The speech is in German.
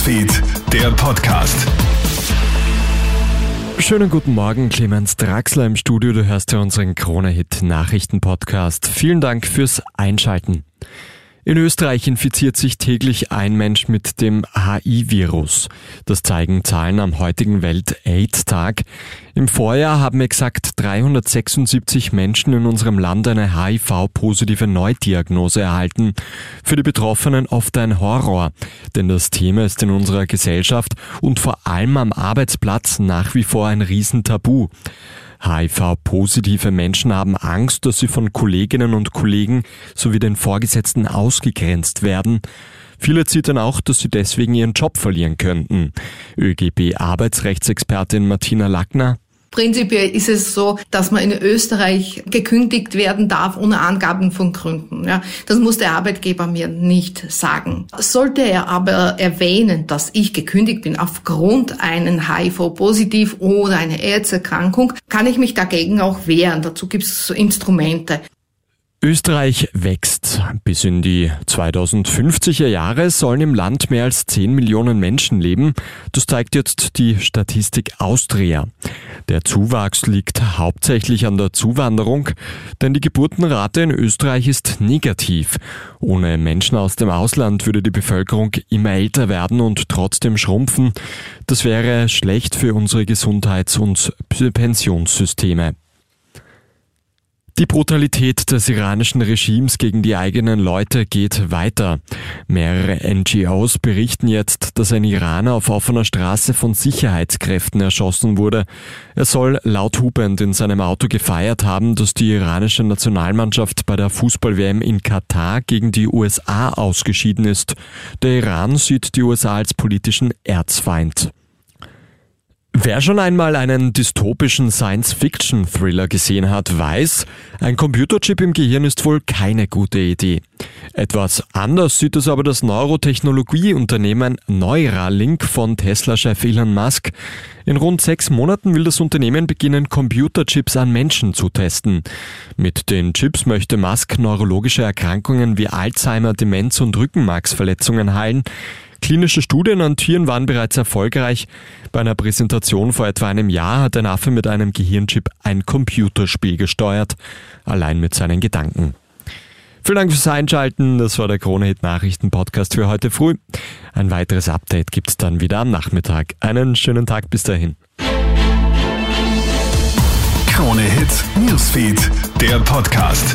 Newsfeed, der Podcast. Schönen guten Morgen, Clemens Draxler im Studio. Du hörst ja unseren Krone-Hit-Nachrichten-Podcast. Vielen Dank fürs Einschalten. In Österreich infiziert sich täglich ein Mensch mit dem HI-Virus. Das zeigen Zahlen am heutigen Welt-AIDS-Tag. Im Vorjahr haben exakt 376 Menschen in unserem Land eine HIV-positive Neudiagnose erhalten. Für die Betroffenen oft ein Horror, denn das Thema ist in unserer Gesellschaft und vor allem am Arbeitsplatz nach wie vor ein Riesentabu. HIV-positive Menschen haben Angst, dass sie von Kolleginnen und Kollegen sowie den Vorgesetzten ausgegrenzt werden. Viele zittern auch, dass sie deswegen ihren Job verlieren könnten. ÖGB-Arbeitsrechtsexpertin Martina Lackner. Prinzipiell ist es so, dass man in Österreich gekündigt werden darf ohne Angaben von Gründen. Ja, das muss der Arbeitgeber mir nicht sagen. Sollte er aber erwähnen, dass ich gekündigt bin aufgrund einen HIV-Positiv oder einer AIDS-Erkrankung, kann ich mich dagegen auch wehren. Dazu gibt es Instrumente. Österreich wächst. Bis in die 2050er Jahre sollen im Land mehr als 10 Millionen Menschen leben. Das zeigt jetzt die Statistik Austria. Der Zuwachs liegt hauptsächlich an der Zuwanderung, denn die Geburtenrate in Österreich ist negativ. Ohne Menschen aus dem Ausland würde die Bevölkerung immer älter werden und trotzdem schrumpfen. Das wäre schlecht für unsere Gesundheits- und Pensionssysteme. Die Brutalität des iranischen Regimes gegen die eigenen Leute geht weiter. Mehrere NGOs berichten jetzt, dass ein Iraner auf offener Straße von Sicherheitskräften erschossen wurde. Er soll laut hupend in seinem Auto gefeiert haben, dass die iranische Nationalmannschaft bei der Fußball-WM in Katar gegen die USA ausgeschieden ist. Der Iran sieht die USA als politischen Erzfeind. Wer schon einmal einen dystopischen Science-Fiction-Thriller gesehen hat, weiß, ein Computerchip im Gehirn ist wohl keine gute Idee. Etwas anders sieht es aber das Neurotechnologieunternehmen Neuralink von Tesla-Chef Elon Musk. In rund sechs Monaten will das Unternehmen beginnen, Computerchips an Menschen zu testen. Mit den Chips möchte Musk neurologische Erkrankungen wie Alzheimer, Demenz und Rückenmarksverletzungen heilen. Klinische Studien an Tieren waren bereits erfolgreich. Bei einer Präsentation vor etwa einem Jahr hat ein Affe mit einem Gehirnchip ein Computerspiel gesteuert, allein mit seinen Gedanken. Vielen Dank fürs Einschalten. Das war der Kronehit Nachrichten Podcast für heute früh. Ein weiteres Update gibt's dann wieder am Nachmittag. Einen schönen Tag bis dahin. Krone Hit Newsfeed, der Podcast.